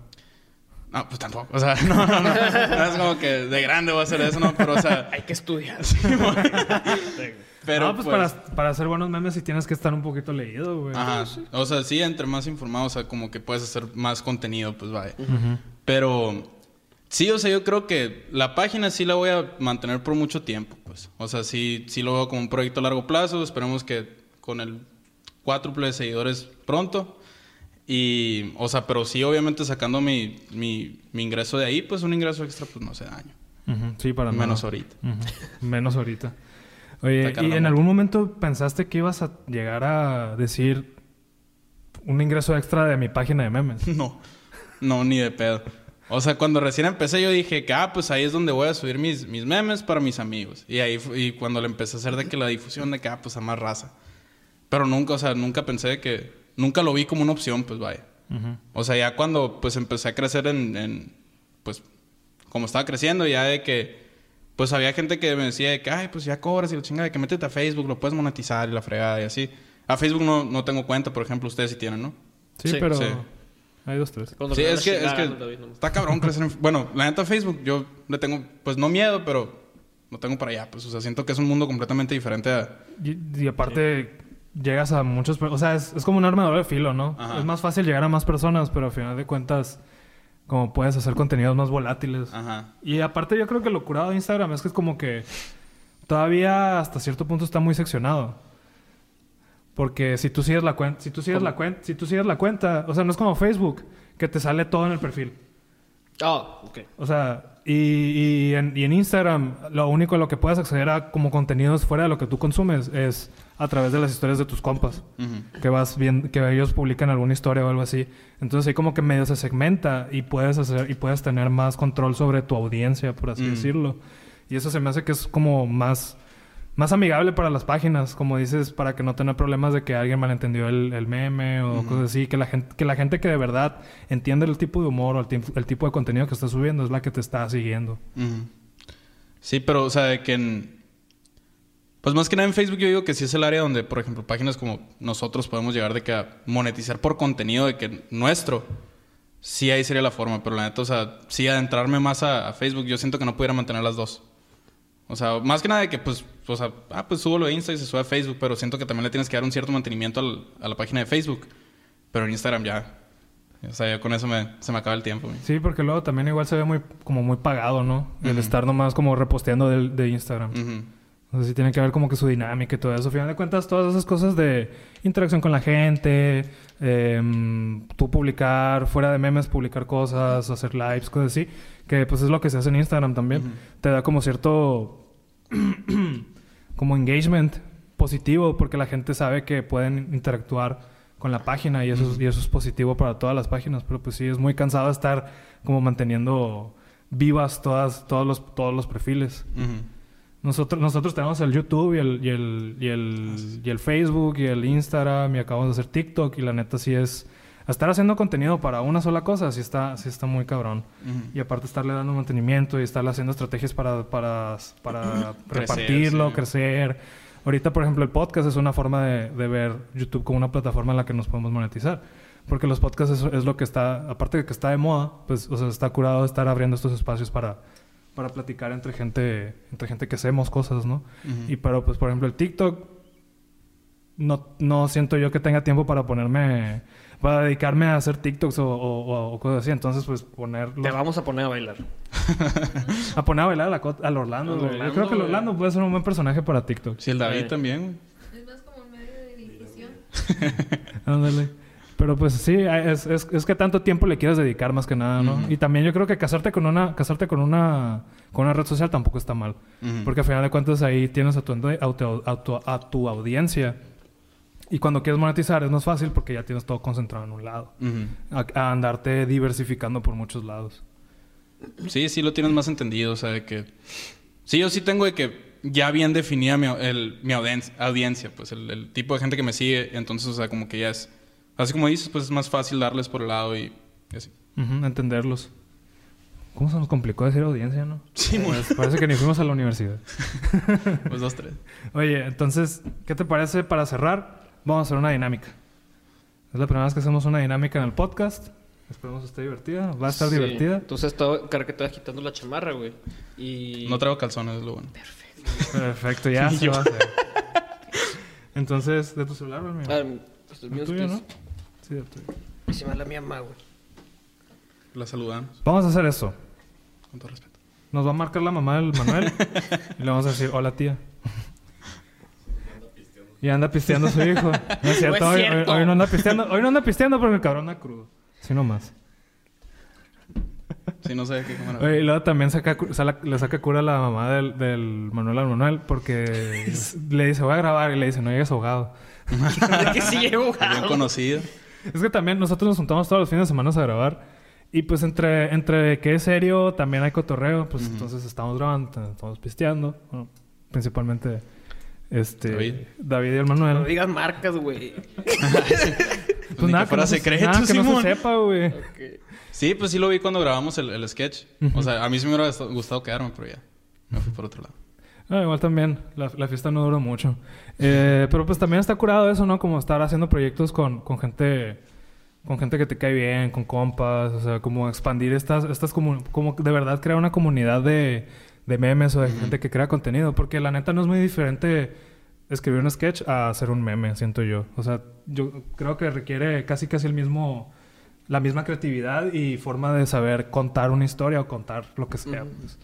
No, pues tampoco. O sea, no, no, no. No es como que de grande voy a hacer eso, no. Pero, o sea,
Hay que estudiar.
pero
no, pues, Para, para hacer buenos memes sí tienes que estar un poquito leído, güey.
Ajá. O sea, sí, entre más informado, o sea, como que puedes hacer más contenido, pues vaya. Pero sí, o sea, yo creo que la página sí la voy a mantener por mucho tiempo, pues. O sea, sí, sí lo veo como un proyecto a largo plazo. Esperemos que con el cuádruple de seguidores pronto. Y, o sea, pero sí, obviamente sacando mi, mi, mi ingreso de ahí, pues un ingreso extra, pues no hace daño.
Sí, para nada.
Menos ahorita.
Menos ahorita. Oye, ¿y en algún momento pensaste que ibas a llegar a decir un ingreso extra de mi página de memes?
No, no, ni de pedo. O sea, cuando recién empecé yo dije que, ah, pues ahí es donde voy a subir mis, mis memes para mis amigos. Y ahí y cuando le empecé a hacer de que la difusión de que, ah, pues a más raza. Pero nunca, o sea, nunca pensé que, nunca lo vi como una opción, pues vaya. O sea, ya cuando pues empecé a crecer en, en, pues como estaba creciendo, ya de que pues había gente que me decía de que, ay, pues ya cobras y la chingada, de que métete a Facebook, lo puedes monetizar y la fregada y así. A Facebook no, no tengo cuenta, por ejemplo, ustedes sí tienen, ¿no?
Sí,
Sí,
pero
sí.
hay dos, tres.
Cuando
sí, es que, es que
David, no.
está cabrón crecer en... Bueno, la neta Facebook yo le tengo, pues no miedo, pero no tengo para allá. Pues, o sea, siento que es un mundo completamente diferente a...
Y, y aparte, llegas a muchos... O sea, es, es como un arma de doble filo, ¿no?
Ajá.
Es más fácil llegar a más personas, pero al final de cuentas, como puedes hacer contenidos más volátiles.
Ajá.
Y aparte, yo creo que lo curado de Instagram es que es como que todavía hasta cierto punto está muy seccionado. Porque si tú sigues la cuenta, si tú sigues la cuenta, si tú sigues la cuenta, o sea, no es como Facebook, que te sale todo en el perfil.
Ah, ok.
O sea, y, y en, y en Instagram, lo único a lo que puedes acceder a como contenidos fuera de lo que tú consumes es a través de las historias de tus compas. Que vas viendo, que ellos publican alguna historia o algo así. Entonces ahí como que medio se segmenta y puedes hacer, y puedes tener más control sobre tu audiencia, por así decirlo. Y eso se me hace que es como más, más amigable para las páginas, como dices, para que no tener problemas de que alguien malentendió el, el meme o cosas así. Que la, gente, que la gente que de verdad entiende el tipo de humor o el, el tipo de contenido que estás subiendo es la que te está siguiendo.
Sí, pero, o sea, de que en... Pues más que nada en Facebook yo digo que sí es el área donde, por ejemplo, páginas como nosotros podemos llegar de que a monetizar por contenido de que nuestro, sí ahí sería la forma, pero la neta, o sea, sí adentrarme más a, a Facebook, yo siento que no pudiera mantener las dos. O sea, más que nada de que, pues, o sea, ah, pues subo lo de Insta y se sube a Facebook, pero siento que también le tienes que dar un cierto mantenimiento al- a la página de Facebook. Pero en Instagram ya. O sea, ya con eso me, se me acaba el tiempo.
Sí, porque luego también igual se ve muy, como muy pagado, ¿no? El
Ujú.
estar nomás como reposteando del- de Instagram.
Ujú.
O sea, sí tiene que ver como que su dinámica y todo eso. Al final de cuentas, todas esas cosas de interacción con la gente, em, tú publicar, fuera de memes, publicar cosas, hacer lives, cosas así, que pues es lo que se hace en Instagram también. Te da como cierto, como engagement positivo, porque la gente sabe que pueden interactuar con la página y eso, es, y eso es positivo para todas las páginas. Pero pues sí, es muy cansado estar como manteniendo vivas todas, todos, los, todos los perfiles.
Ujú.
Nosotros, nosotros tenemos el YouTube y el, y, el, y, el, y el Facebook y el Instagram y acabamos de hacer TikTok y la neta sí es... Estar haciendo contenido para una sola cosa sí está, sí está muy cabrón. Y aparte estarle dando mantenimiento y estarle haciendo estrategias para, para, para repartirlo,
sí.
crecer. Ahorita, por ejemplo, el podcast es una forma de, de ver YouTube como una plataforma en la que nos podemos monetizar. Porque los podcasts es, es lo que está, aparte de que está de moda, pues, o sea, está curado estar abriendo estos espacios para, para platicar entre gente, entre gente que hacemos cosas, ¿no? Y pero, pues, por ejemplo, el TikTok, no, no siento yo que tenga tiempo para ponerme, para dedicarme a hacer TikToks o, o- o- o cosas así. Entonces, pues, ponerlo,
Te vamos a poner a bailar.
a poner a bailar a la al Orlando. Yo creo que el. Orlando puede ser un buen personaje para TikTok.
Sí, el David
Eh.
también, güey.
Es más como un medio de difusión.
Ándale. Pero pues sí, es, es, es que tanto tiempo le quieres dedicar más que nada, ¿no? Y también yo creo que casarte con una, casarte con una, con una red social tampoco está mal.
Ujú.
Porque al final de cuentas ahí tienes a tu, auto- auto- a tu audiencia. Y cuando quieres monetizar es más fácil porque ya tienes todo concentrado en un lado. A, a andarte diversificando por muchos lados.
Sí, sí lo tienes más entendido, o sea, de que... Sí, yo sí tengo de que ya bien definida mi, el- mi audien- audiencia, pues el, el tipo de gente que me sigue, entonces, o sea, como que ya es... Así como dices, pues es más fácil darles por el lado y, y así.
Entenderlos. ¿Cómo se nos complicó decir audiencia, no?
Sí, muy-
Parece- Parece que ni fuimos a la universidad.
Pues dos, tres.
Oye, entonces, ¿qué te parece para cerrar? Vamos a hacer una dinámica. Es la primera vez que hacemos una dinámica en el podcast. Esperemos que esté divertida. Va a estar
Sí.
divertida.
Entonces, todo, cara que te vas quitando la chamarra, güey. Y...
No traigo calzones, es lo bueno.
Perfecto, ya
Y
se
yo.
va a hacer. Entonces, ¿de tu celular o el mío?
Ah, pues el
¿El
mío
tuyo,
es...
no?
Y se va la mía, güey.
La saludamos,
Vamos a hacer eso.
con todo respeto.
Nos va a marcar la mamá del Manuel y le vamos a decir, hola tía. Y anda pisteando a su hijo. No es cierto,
No es
hoy,
cierto.
hoy- hoy no anda pisteando. Hoy no anda pisteando porque el cabrón anda crudo. Si no más.
Sí, no sé de qué cámara.
Oye, y luego también saca, le saca cura a la mamá del, del Manuel al Manuel porque le dice, voy a grabar y le dice, no llegues ahogado.
Que sí llego,
Bien conocido.
Es que también nosotros nos juntamos todos los fines de semana a grabar. Y pues entre, entre que es serio, también hay cotorreo. Pues
Ujú.
entonces estamos grabando, estamos pisteando. Bueno, principalmente este
David.
David y el Manuel.
No digas marcas, güey.
pues, ni que fuera
no se-
secreto,
nada que no se sepa, güey.
Ok.
Sí, pues sí lo vi cuando grabamos el, el sketch. O sea, a mí sí me hubiera gustado quedarme, pero ya. Me fui por otro lado.
Igual también, la, la fiesta no duró mucho. Eh, pero pues también está curado eso, ¿no? Como estar haciendo proyectos con, con gente con gente que te cae bien, con compas, o sea, como expandir estas, estas como, como de verdad crear una comunidad de, de memes o de gente que crea contenido, porque la neta no es muy diferente escribir un sketch a hacer un meme, siento yo. O sea, yo creo que requiere casi casi el mismo, la misma creatividad y forma de saber contar una historia o contar lo que sea. pues.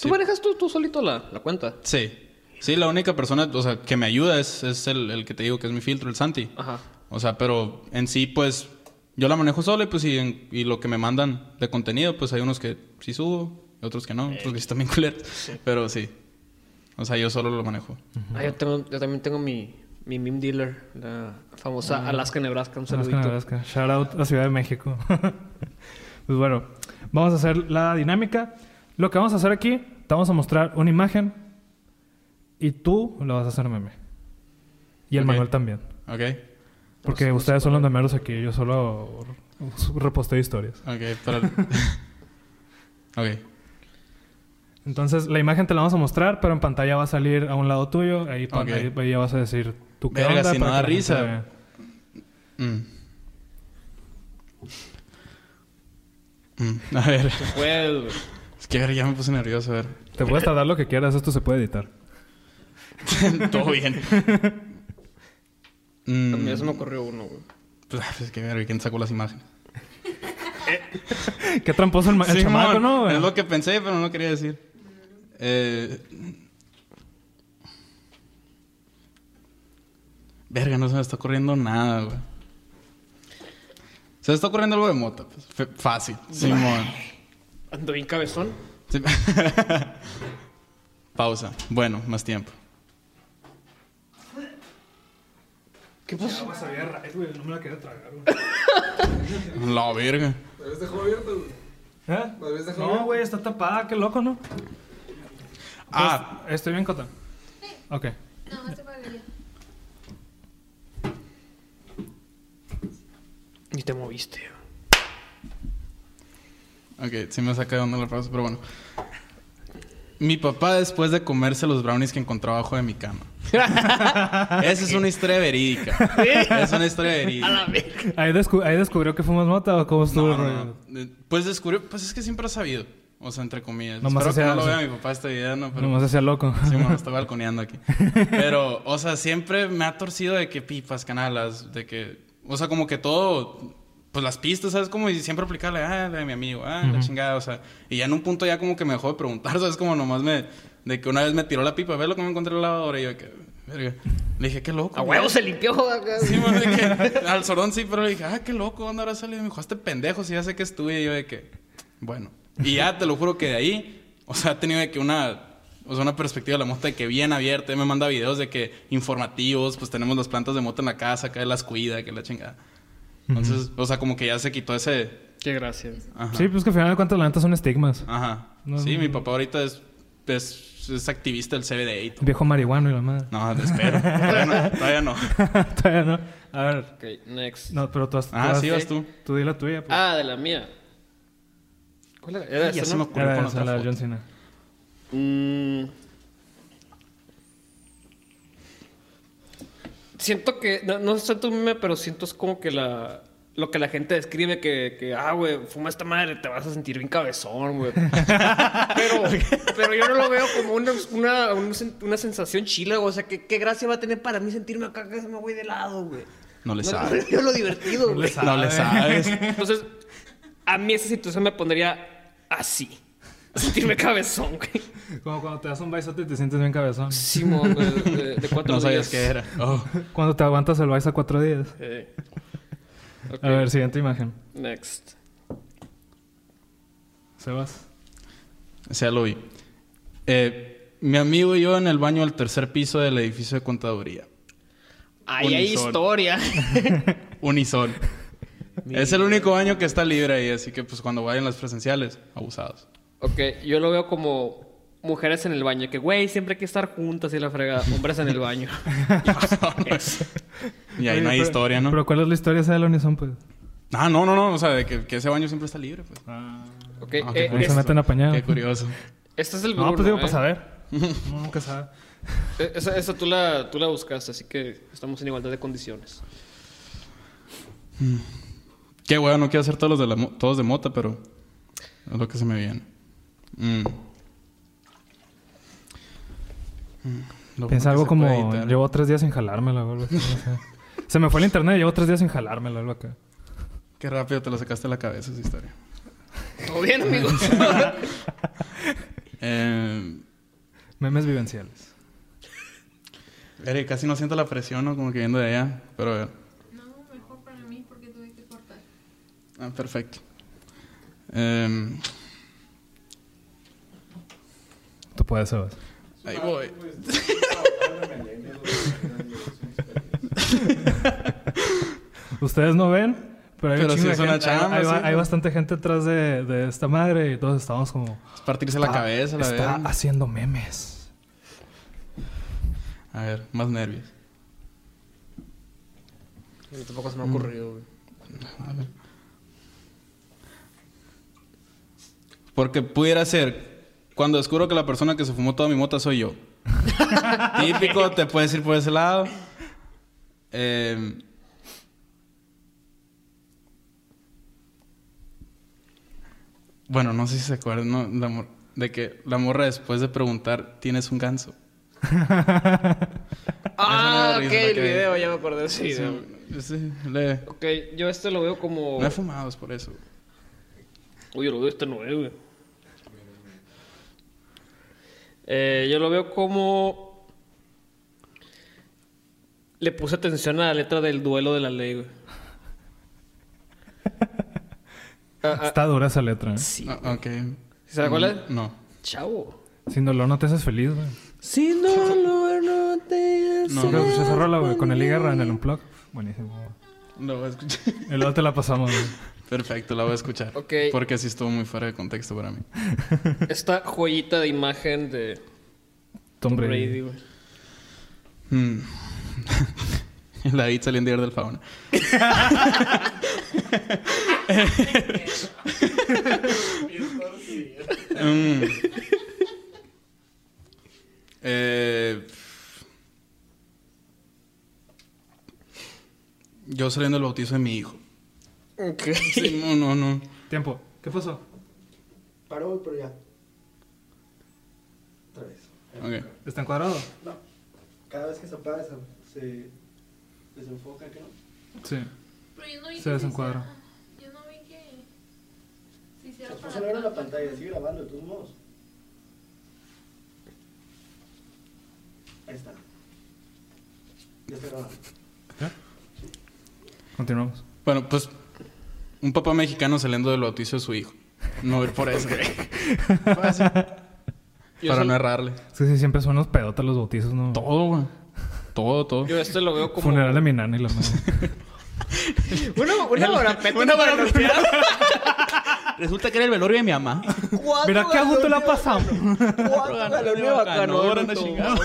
¿Tú manejas tú, tú solito la, la cuenta?
Sí. Sí, la única persona, o sea, que me ayuda es, es el, el que te digo que es mi filtro, el Santi.
Ajá.
O sea, pero en sí, pues, yo la manejo solo y pues, y, en- y lo que me mandan de contenido, pues hay unos que sí subo, y otros que no, otros que sí están bien culeros. Pero sí. O sea, yo solo lo manejo.
Ah, yo, tengo, yo también tengo mi, mi meme dealer, la famosa Alaska, Nebraska. Un
Alaska,
saludito.
Nebraska. Shout out a Ciudad de México. pues bueno, vamos a hacer la dinámica. Lo que vamos a hacer aquí, te vamos a mostrar una imagen y tú lo vas a hacer meme. Y el
Ok.
Manuel también.
¿Ok?
Porque ustedes son los memeros aquí, yo solo reposteo historias.
Ok, pero... ok.
Entonces, la imagen te la vamos a mostrar, pero en pantalla va a salir a un lado tuyo. Ahí, pon-
Ok.
ahí, ahí ya vas a decir tú qué
Verga,
onda
si no
para
da risa. Mm. Mm, A ver,
Se puede.
Es que a ver, ya me puse nervioso, a ver.
Te puedes tardar lo que quieras, esto se puede editar.
Todo bien.
A
Mm,
mí ya se me ocurrió uno, güey.
pues, es que ver, ¿quién sacó las imágenes?
Qué tramposo el, ma- el
Simón,
chamaco, ¿no? güey?
Es lo que pensé, pero no quería decir. Eh... Verga, no se me está ocurriendo nada, güey. Se me está ocurriendo algo de mota. Pues. Fe- Fácil. Simón.
Ando bien cabezón.
Sí. Pausa. Bueno, más tiempo.
¿Qué pasó?
No me la quería tragar,
La verga.
¿La habías dejado abierta, güey?
¿Eh?
¿La habías dejado
No, güey, está tapada, qué loco, ¿no?
Ah,
Pues, estoy bien, Cota. Ok.
No, más te pagaría.
Ni te moviste.
Ok, sí me saca de onda la frase, pero bueno. Mi papá después de comerse los brownies que encontró abajo de mi cama. Esa es una historia verídica. Es una historia verídica.
¿Ahí, descu- ahí descubrió que fumas mota o cómo estuvo
No, no, no. Eh, Pues descubrió, pues es que siempre ha sabido. O sea, entre comillas.
Nomás
Espero que no lo vea mi papá este video, ¿no? Pero,
Nomás hacía loco.
Sí, bueno, está balconeando aquí. Pero, o sea, siempre me ha torcido de que pipas, canalas, de que... O sea, como que todo... Pues las pistas, ¿sabes? Como y siempre aplicarle, ah, de mi amigo, ah, la chingada, o sea... Y ya en un punto ya como que me dejó de preguntar, ¿sabes? Como nomás me... De que una vez me tiró la pipa, ve lo que me encontré en la lavadora y yo de que... Verga. Le dije, qué loco.
A
güey".
huevo se limpió acá.
Sí, man, de que al sordón sí, pero le dije, ah, qué loco, ¿dónde habrá salido? Y me dijo, este pendejo, si ya sé que es tuyo. Y yo de que, bueno. Y ya te lo juro que de ahí, o sea, he tenido de que una, o sea, una perspectiva de la mota de que bien abierta. Me manda videos de que informativos, pues tenemos las plantas de mota en la casa, que las cuida, que la chingada. Entonces, o sea, como que ya se quitó ese.
Qué gracias.
Ajá.
Sí, pues que al final de cuentas la neta son estigmas.
Ajá.
No,
sí,
no,
mi
no.
papá ahorita es, es, es activista del CBD y todo.
Viejo marihuano y la madre.
No, espero. Todavía no. Todavía no.
Todavía no. A ver.
Ok, next.
No, pero tú has... tú
Ah, sí, vas tú.
Tú di la tuya. Pues.
Ah, de la mía. ¿Cuál era? Era
Ya
esa,
se me ocurrió
Era
con
esa,
otra
la de
foto.
John Cena.
Mm. Siento que, no, no es tanto un meme, pero siento es como que la, lo que la gente describe que, que ah, güey, fuma esta madre, te vas a sentir bien cabezón, güey. pero, pero yo no lo veo como una, una, una sen- una sensación chila, güey. O sea, ¿qué, qué gracia va a tener para mí sentirme acá que se me voy de lado, güey.
No le
No,
sabes.
yo lo divertido, güey.
No le sabes.
Entonces, a mí esa situación me pondría así. Sentirme cabezón, güey.
Como cuando te das un baisote y te sientes bien cabezón.
Simón, güey, de, de cuatro
No sabías
días.
qué era. Oh.
Cuando te aguantas el baisa cuatro días.
Ok,
A ver, siguiente imagen.
Next.
Sebas.
O sea, lo vi. Eh, mi amigo y yo en el baño del tercer piso del edificio de contaduría.
Ahí hay historia.
Unison. es el único baño que está libre ahí, así que pues cuando vayan las presenciales, abusados.
Ok, yo lo veo como mujeres en el baño. Que, güey, siempre hay que estar juntas y la fregada. Hombres en el baño.
Y ahí
Oye,
no hay
pero-
historia, ¿no?
Pero ¿cuál es la historia esa de la Unison, pues?
Ah, no, no, no. O sea, de que, que ese baño siempre está libre, pues.
Ok,
Ah,
eh,
se
curioso.
meten.
Qué curioso.
este es el
No, pues
Bruno,
digo,
¿eh?
para saber. Uno nunca sabe.
Eh, Esa, esa tú, la, tú la buscaste, así que estamos en igualdad de condiciones.
Qué bueno, no quiero hacer todos los de la mo- todos de mota, pero es lo que se me viene. Mm. Mm,
Piensa
bueno
algo como... Llevo tres días sin jalármela o algo así, no sé. Se me fue el internet y llevo tres días sin jalármela o algo acá.
Qué rápido te lo sacaste de la cabeza esa historia.
¿Todo bien, amigos?
Eh,
Memes vivenciales.
Eri, casi no siento la presión, ¿no? Como que viendo de allá. Pero, eh,
No, mejor para mí porque tuve que cortar.
ah, perfecto. Eh,
Tú puedes, Sebas.
ahí voy.
Ustedes no ven, pero hay, un
Pero sí es una
gente- hay-
chamba,
hay,
sí.
hay bastante gente atrás de, de esta madre y todos estamos como...
Es partirse la
"Está-
cabeza, la
Está
verdad.
haciendo memes.
A ver, más nervios.
A mí tampoco se me ha ocurrido, güey.
A ver. Porque pudiera ser cuando descubro que la persona que se fumó toda mi mota soy yo. Típico, te puedes ir por ese lado. Eh, bueno, no sé si se acuerdan ¿no? La mor- de que la morra después de preguntar, ¿tienes un ganso?
Ah, ok, el video, ya me acordé.
Sí, sí, le-
Ok, yo este lo veo como...
No he fumado, es por eso.
Uy, yo lo veo este no es, güey. Eh, yo lo veo como... Le puse atención a la letra del duelo de la ley, güey. Ah, ah,
Está dura esa letra. ¿eh?
sí.
Ah, ok.
¿Sabes cuál es?
No.
Chavo.
Sin dolor no te haces feliz, güey.
Si dolor no te
No.
Creo que escuché esa rola, güey, con el Guerra en el Unplug. Buenísimo.
A escuchar.
Y luego te la pasamos, güey.
Perfecto, la voy a escuchar.
Ok.
Porque sí estuvo muy fuera de contexto para mí.
Esta joyita de imagen de
Tom Brady.
Brady, güey.
Mm. la David salió en Diario del Fauna. Mm. Eh, yo saliendo del bautizo de mi hijo.
Ok.
Sí, no, no, no.
Tiempo. ¿Qué pasó?
Paró, pero ya. Otra vez.
Ok.
¿Está encuadrado?
No. Cada vez que se apaga, se, se desenfoca, ¿qué no?
Sí.
Pero yo no vi
Se
que
desencuadra.
hiciera- Yo no vi que se hiciera
Se
para
puso a ver en la
atrás.
pantalla, sigue grabando de todos modos. Ahí está. Ya está grabando.
¿Ya? Continuamos.
Bueno, pues un papá mexicano saliendo del bautizo de su hijo. No ir por eso. Fácil.
Yo
Para no errarle.
Sí, sí, siempre son unos pedotas los bautizos, ¿no?
Todo, güey. Todo, todo.
Yo este lo veo como...
Funeral de mi nana y la madre.
Una, una barapeta
Una barapeta. Resulta que era el velorio de mi mamá.
Cuatro
Mira qué a gusto la pasamos.
Cuatro galones bacano.
Ahora anda chingado.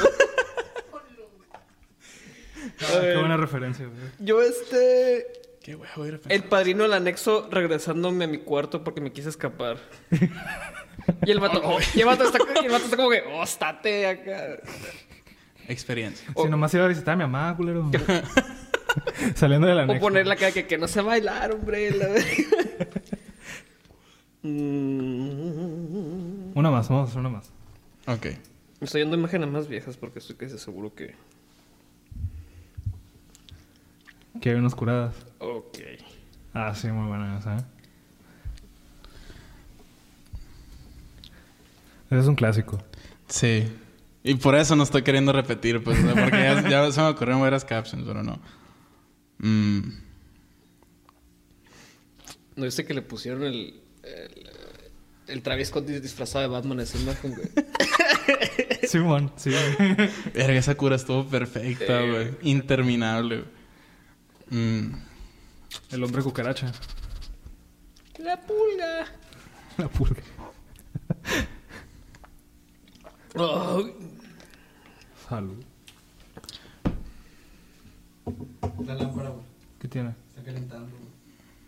Qué buena referencia, güey.
Yo este...
Qué güey, voy a ir a
El padrino del anexo regresándome a mi cuarto porque me quise escapar. Y el vato, oh, y el vato está, y el vato está como que, oh, estate acá.
Experiencia.
O-
Si nomás iba a visitar a mi mamá, culero. Saliendo de la
O poner la cara que, que no sé bailar, hombre. la.
Una más, vamos a hacer una más.
Ok.
Me estoy yendo a imágenes más viejas porque estoy casi seguro que.
Que hay unas curadas.
Ok.
Ah, sí, muy buena esa, ¿eh? Ese es un clásico.
Sí. Y por eso no estoy queriendo repetir, pues, o sea, porque ya, ya se me ocurrieron varias captions, pero no. Mm.
¿No viste que le pusieron el. el, el Travis Scott disfrazado de Batman a esa imagen, güey?
Simón, sí.
Verga, esa cura estuvo perfecta,
Eh.
güey. Interminable, güey. Mm.
El hombre cucaracha.
La pulga.
La pulga. Salud.
La lámpara, güey.
¿Qué tiene?
Está calentando, güey.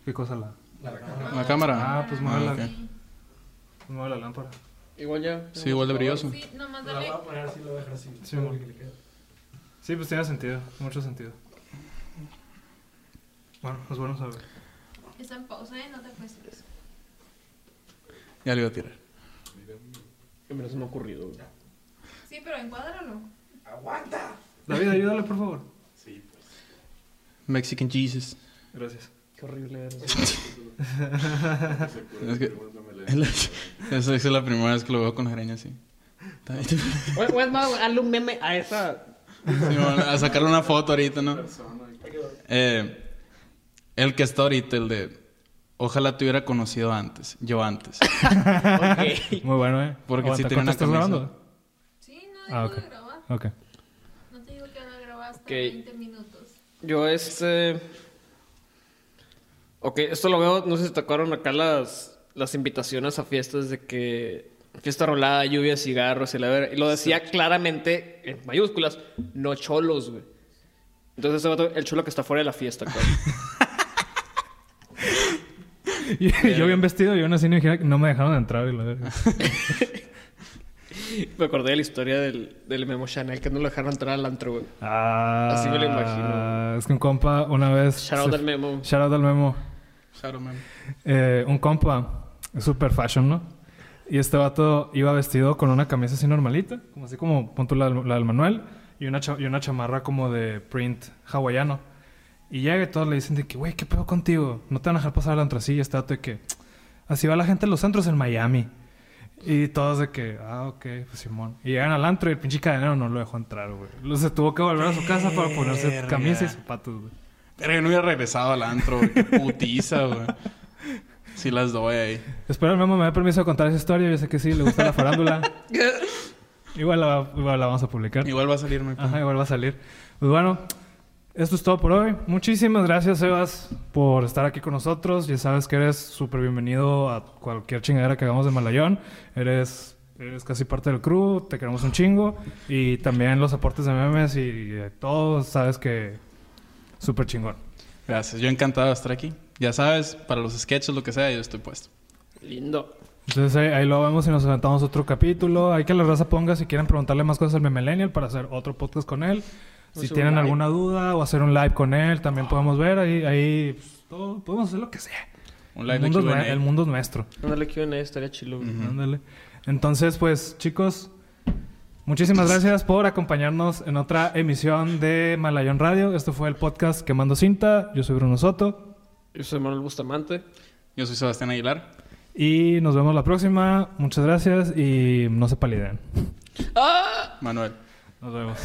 ¿Qué cosa la?
La cámara.
¿La cámara?
Ah, pues mueve la,
ok.
pues mueve la lámpara.
igual ya.
Sí, igual de brilloso.
Sí, nomás
La
dale.
voy a poner así, la voy a dejar así.
Sí. Sí, pues tiene sentido, mucho sentido. Bueno, pues bueno saber.
Está en pausa, ¿eh? No te acuestes.
Ya le iba a tirar.
Que me se me ha ocurrido. güey.
Sí, pero encuádralo.
¡Aguanta!
David, ayúdale, por favor.
Mexican Jesus.
Gracias.
Qué horrible eres.
Es que... Esa es la primera vez que lo veo con Jareña así.
Güey, es más, hazle un meme a esa.
Sí, bueno, a sacarle una foto ahorita, ¿no? Eh, el que está ahorita, el de... Ojalá te hubiera conocido antes. Yo antes.
Muy bueno, ¿eh?
Porque sí tiene
¿cuánto
una
estás
camisa.
grabando?
Sí, no
Ah,
dejo
ok.
de grabar.
Ok.
No te digo que van a grabar hasta
Ok.
20 minutos.
Yo este... Ok, esto lo veo, no sé si te acuerdan acá las, las invitaciones a fiestas de que... Fiesta rolada, lluvia, cigarros y la Y lo decía claramente, en mayúsculas, no cholos, güey. Entonces vato, el chulo que está fuera de la fiesta, cabrón.
Y yo bien vestido y aún así no, me dejaron entrar. Y la verga.
Me acordé de la historia del, del Memo Chanel que no lo dejaron entrar al antro, güey.
Ah,
Así me lo imagino.
Es que un compa una vez...
Shout out
se-
al Memo.
Shout out al Memo.
Shadow Man.
Eh, un compa, es super fashion, ¿no? Y este vato iba vestido con una camisa así normalita, como así como punto la, la del Manuel, y una, cha- y una chamarra como de print hawaiano. Y llega y todos le dicen de que, güey, ¿qué pedo contigo? No te van a dejar pasar al antro así. Y este vato de que, así va la gente en los antros en Miami. Y todos de que, ah, ok, pues Simón. Y llegan al antro y el pinche cadenero no lo dejó entrar, güey. Luego Se tuvo que volver a su casa para ponerse
Verga.
camisa y zapatos, güey.
Pero yo no hubiera regresado al antro, güey. Qué putiza, güey. Sí las doy ahí.
Espero el Memo me dé permiso de contar esa historia. Yo sé que sí, le gusta la farándula. igual, la, igual la vamos a publicar.
Igual va a salir mi
Ajá, igual va a salir. Pues bueno, esto es todo por hoy. Muchísimas gracias, Sebas, por estar aquí con nosotros. Ya sabes que eres súper bienvenido a cualquier chingadera que hagamos de Malayón. Eres, eres casi parte del crew, te queremos un chingo. Y también los aportes de memes y de todo, sabes que súper chingón.
Gracias. Yo encantado de estar aquí. Ya sabes, para los sketches, lo que sea, yo estoy puesto.
Lindo.
Entonces ahí, ahí lo vemos y nos aventamos otro capítulo. Hay que la raza ponga si quieren preguntarle más cosas al Memelenial para hacer otro podcast con él. Si tienen
live.
alguna duda o hacer un live con él, también podemos ver. Ahí, ahí pues, todo, podemos hacer lo que sea.
Un live
el,
de
mundo es,
Q&A.
nue- el mundo es nuestro.
Ándale Q&A, estaría chilo. güey.
Ujú.
Ándale. Entonces, pues, chicos, muchísimas gracias por acompañarnos en otra emisión de Malayón Radio. Esto fue el podcast Quemando Cinta. Yo soy Bruno Soto.
Yo soy Manuel Bustamante.
Yo soy Sebastián Aguilar.
Y nos vemos la próxima. Muchas gracias y no se paliden.
¡Ah!
Manuel.
Nos vemos.